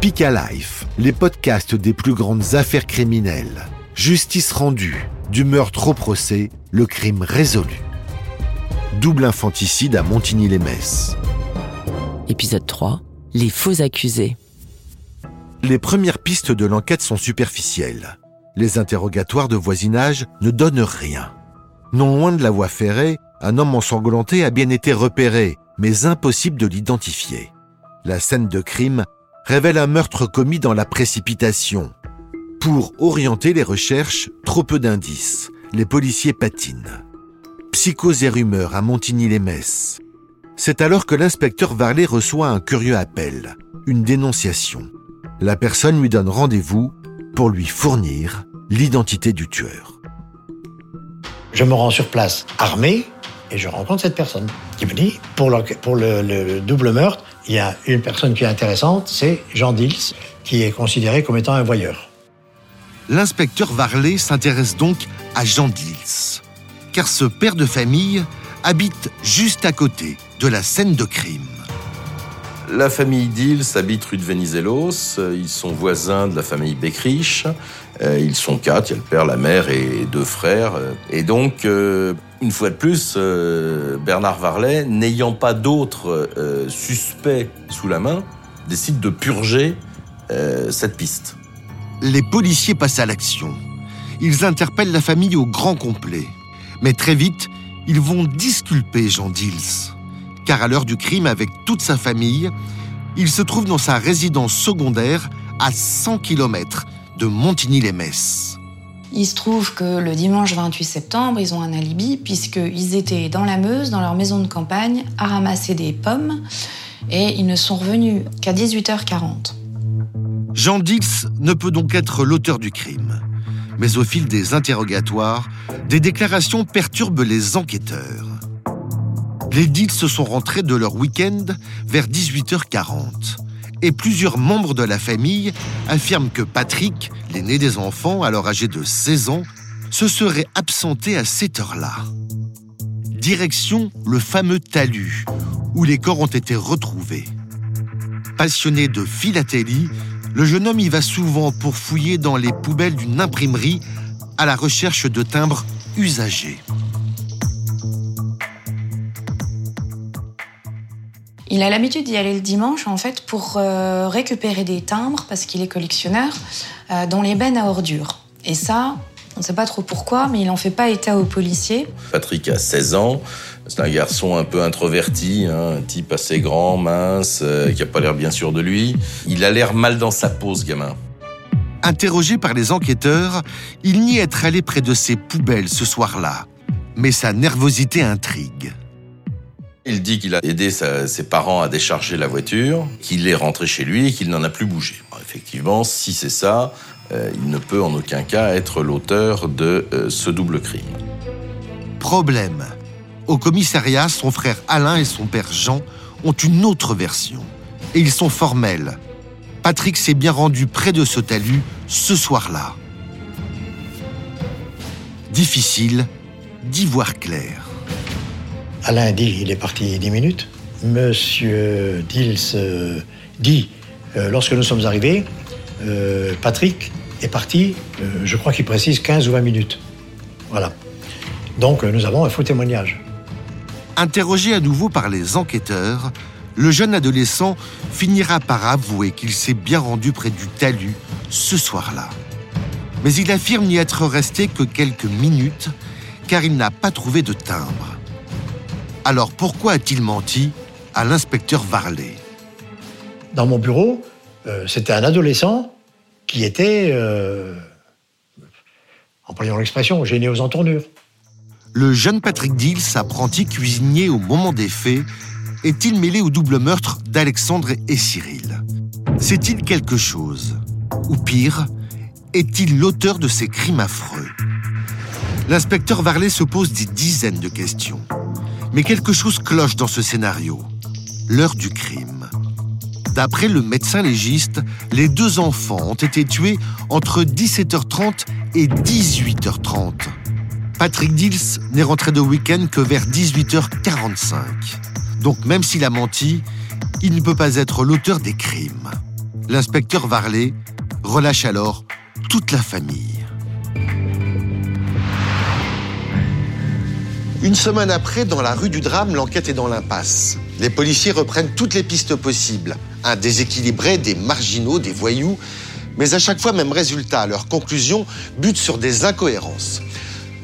Speak Life, les podcasts des plus grandes affaires criminelles. Justice rendue, du meurtre au procès, le crime résolu. Double infanticide à Montigny-les-Messes. Épisode 3. Les faux accusés. Les premières pistes de l'enquête sont superficielles. Les interrogatoires de voisinage ne donnent rien. Non loin de la voie ferrée, un homme ensanglanté a bien été repéré, mais impossible de l'identifier. La scène de crime révèle un meurtre commis dans la précipitation. Pour orienter les recherches, trop peu d'indices. Les policiers patinent. Psychose et rumeurs à Montigny-les-Messes. C'est alors que l'inspecteur Varlet reçoit un curieux appel, une dénonciation. La personne lui donne rendez-vous pour lui fournir l'identité du tueur. Je me rends sur place armé et je rencontre cette personne qui me dit pour, le, pour le, double meurtre, il y a une personne qui est intéressante, c'est Jean Dils, qui est considéré comme étant un voyeur. L'inspecteur Varlet s'intéresse donc à Jean Dils, car ce père de famille habite juste à côté de la scène de crime. La famille Dils habite rue de Venizelos. Ils sont voisins de la famille Beckrich. Euh, ils sont quatre, il y a le père, la mère et deux frères. Et donc, euh, une fois de plus, euh, Bernard Varlet, n'ayant pas d'autres suspects sous la main, décide de purger cette piste. Les policiers passent à l'action. Ils interpellent la famille au grand complet. Mais très vite, ils vont disculper Jean Dils. Car à l'heure du crime, avec toute sa famille, il se trouve dans sa résidence secondaire à 100 km de Montigny-les-Messes. Il se trouve que le dimanche 28 septembre, ils ont un alibi puisqu'ils étaient dans la Meuse, dans leur maison de campagne, à ramasser des pommes et ils ne sont revenus qu'à 18h40. Jean Dix ne peut donc être l'auteur du crime. Mais au fil des interrogatoires, des déclarations perturbent les enquêteurs. Les Dix se sont rentrés de leur week-end vers 18h40 et plusieurs membres de la famille affirment que Patrick, l'aîné des enfants, alors âgé de 16 ans, se serait absenté à cette heure-là. Direction le fameux talus, où les corps ont été retrouvés. Passionné de philatélie, le jeune homme y va souvent pour fouiller dans les poubelles d'une imprimerie à la recherche de timbres usagés. Il a l'habitude d'y aller le dimanche, en fait, pour euh, récupérer des timbres, parce qu'il est collectionneur, euh, dans les bennes à ordures. Et ça, on ne sait pas trop pourquoi, mais il n'en fait pas état aux policiers. Patrick a 16 ans. C'est un garçon un peu introverti, hein, un type assez grand, mince, euh, qui n'a pas l'air bien sûr de lui. Il a l'air mal dans sa peau, ce gamin. Interrogé par les enquêteurs, il nie être allé près de ces poubelles ce soir-là. Mais sa nervosité intrigue. Il dit qu'il a aidé ses parents à décharger la voiture, qu'il est rentré chez lui et qu'il n'en a plus bougé. effectivement, si c'est ça, euh, il ne peut en aucun cas être l'auteur de euh, ce double crime. Problème. Au commissariat, son frère Alain et son père Jean ont une autre version. Et ils sont formels. Patrick s'est bien rendu près de ce talus ce soir-là. Difficile d'y voir clair. Alain dit il est parti 10 minutes. Monsieur Dils euh, dit euh, lorsque nous sommes arrivés, euh, Patrick est parti, je crois qu'il précise 15 ou 20 minutes. Voilà. Donc nous avons un faux témoignage. Interrogé à nouveau par les enquêteurs, le jeune adolescent finira par avouer qu'il s'est bien rendu près du talus ce soir-là. Mais il affirme n'y être resté que quelques minutes car il n'a pas trouvé de timbre. Alors pourquoi a-t-il menti à l'inspecteur Varlet? Dans mon bureau, euh, c'était un adolescent qui était, euh, employons l'expression, gêné aux entournures. Le jeune Patrick Dils, apprenti cuisinier au moment des faits, est-il mêlé au double meurtre d'Alexandre et Cyril? C'est-il quelque chose? Ou pire, est-il l'auteur de ces crimes affreux? L'inspecteur Varlet se pose des dizaines de questions. Mais quelque chose cloche dans ce scénario. L'heure du crime. D'après le médecin légiste, les deux enfants ont été tués entre 17h30 et 18h30. Patrick Dils n'est rentré de week-end que vers 18h45. Donc même s'il a menti, il ne peut pas être l'auteur des crimes. L'inspecteur Varlet relâche alors toute la famille. Une semaine après, dans la rue du drame, l'enquête est dans l'impasse. Les policiers reprennent toutes les pistes possibles. Un déséquilibré, des marginaux, des voyous. Mais à chaque fois, même résultat. Leur conclusion bute sur des incohérences.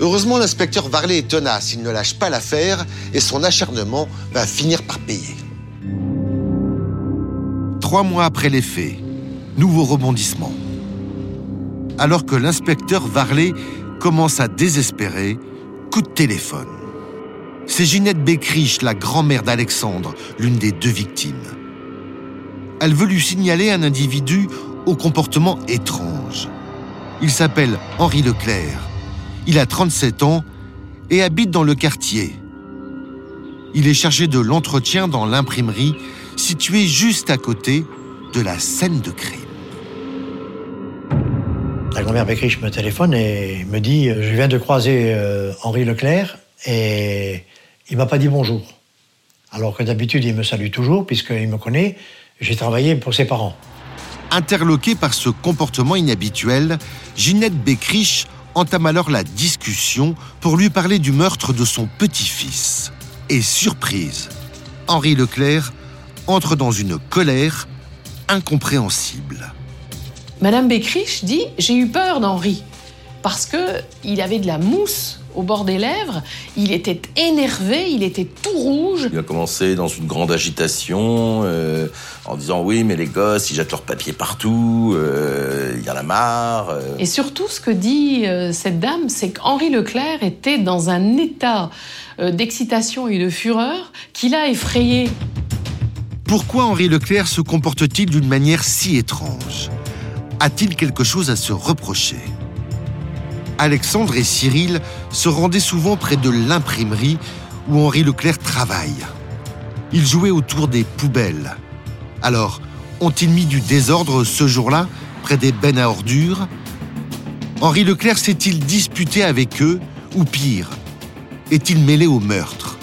Heureusement, l'inspecteur Varlet est tenace. Il ne lâche pas l'affaire et son acharnement va finir par payer. Trois mois après les faits, nouveau rebondissement. Alors que l'inspecteur Varlet commence à désespérer, coup de téléphone. C'est Ginette Bécriche, la grand-mère d'Alexandre, l'une des deux victimes. Elle veut lui signaler un individu au comportement étrange. Il s'appelle Henri Leclerc. Il a 37 ans et habite dans le quartier. Il est chargé de l'entretien dans l'imprimerie située juste à côté de la scène de crime. La grand-mère Bécriche me téléphone et me dit Je viens de croiser euh, Henri Leclerc et il m'a pas dit bonjour. Alors que d'habitude, il me salue toujours, puisqu'il me connaît. J'ai travaillé pour ses parents. Interloquée par ce comportement inhabituel, Ginette Bécriche entame alors la discussion pour lui parler du meurtre de son petit-fils. Et surprise, Henri Leclerc entre dans une colère incompréhensible. Madame Bécriche dit J'ai eu peur d'Henri, parce qu'il avait de la mousse au bord des lèvres, il était énervé, il était tout rouge. Il a commencé dans une grande agitation, euh, en disant oui, mais les gosses, ils jettent leurs papiers partout, euh, il y en a marre. euh. Et surtout, ce que dit euh, cette dame, c'est qu'Henri Leclerc était dans un état euh, d'excitation et de fureur qui l'a effrayé. Pourquoi Henri Leclerc se comporte-t-il d'une manière si étrange? A-t-il quelque chose à se reprocher? Alexandre et Cyril se rendaient souvent près de l'imprimerie où Henri Leclerc travaille. Ils jouaient autour des poubelles. Alors, ont-ils mis du désordre ce jour-là près des bennes à ordures? Henri Leclerc s'est-il disputé avec eux? Ou pire, est-il mêlé au meurtre?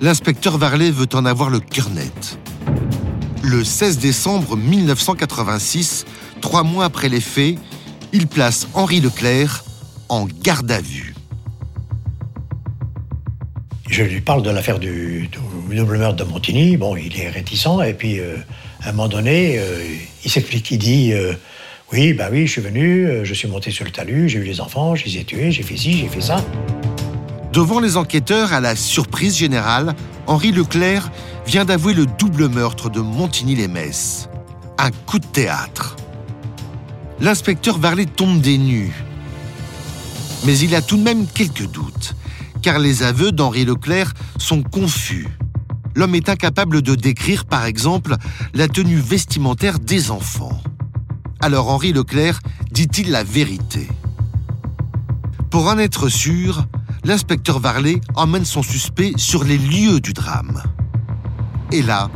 L'inspecteur Varlet veut en avoir le cœur net. Le 16 décembre 1986, trois mois après les faits, il place Henri Leclerc en garde à vue. Je lui parle de l'affaire du, du double meurtre de Montigny. Bon, il est réticent. Et puis, euh, à un moment donné, euh, il s'explique. Il dit euh, Oui, bah oui, je suis venu, je suis monté sur le talus, j'ai eu les enfants, je les ai tués, j'ai fait ci, j'ai fait ça. Devant les enquêteurs, à la surprise générale, Henri Leclerc vient d'avouer le double meurtre de Montigny-les-Messes. Un coup de théâtre. L'inspecteur Varlet tombe des nues. Mais il a tout de même quelques doutes, car les aveux d'Henri Leclerc sont confus. L'homme est incapable de décrire, par exemple, la tenue vestimentaire des enfants. Alors Henri Leclerc dit-il la vérité Pour en être sûr, l'inspecteur Varlet emmène son suspect sur les lieux du drame. Et là,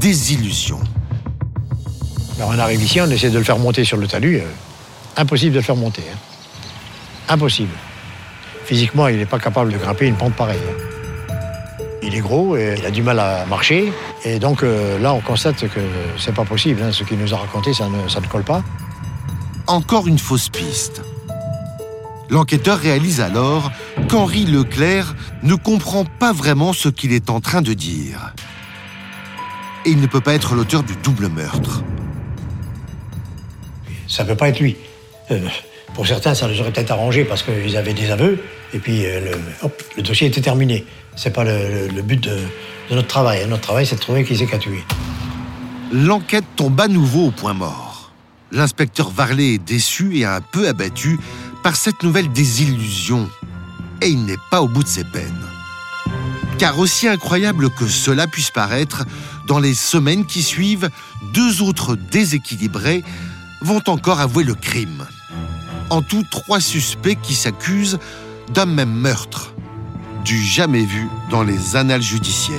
désillusion. On arrive ici, on essaie de le faire monter sur le talus. euh, impossible de le faire monter. hein. Impossible. Physiquement, il n'est pas capable de grimper une pente pareille. hein. Il est gros et il a du mal à marcher. Et donc euh, là, on constate que c'est pas possible. hein. Ce qu'il nous a raconté, ça ne, ça ne colle pas. Encore une fausse piste. L'enquêteur réalise alors qu'Henri Leclerc ne comprend pas vraiment ce qu'il est en train de dire. Et il ne peut pas être l'auteur du double meurtre. Ça peut pas être lui. Euh, pour certains, ça les aurait peut-être arrangé parce qu'ils avaient des aveux. Et puis, euh, le, dossier était terminé. C'est pas le, but de, notre travail. Notre travail, c'est de trouver qui c'est qui a tué. L'enquête tombe à nouveau au point mort. L'inspecteur Varlet est déçu et un peu abattu par cette nouvelle désillusion. Et il n'est pas au bout de ses peines. Car aussi incroyable que cela puisse paraître, dans les semaines qui suivent, deux autres déséquilibrés vont encore avouer le crime. En tout, trois suspects qui s'accusent d'un même meurtre, du jamais vu dans les annales judiciaires.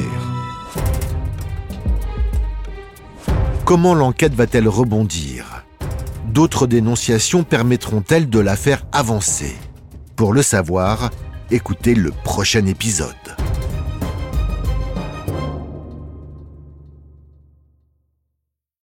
Comment l'enquête va-t-elle rebondir? D'autres dénonciations permettront-elles de la faire avancer? Pour le savoir, écoutez le prochain épisode.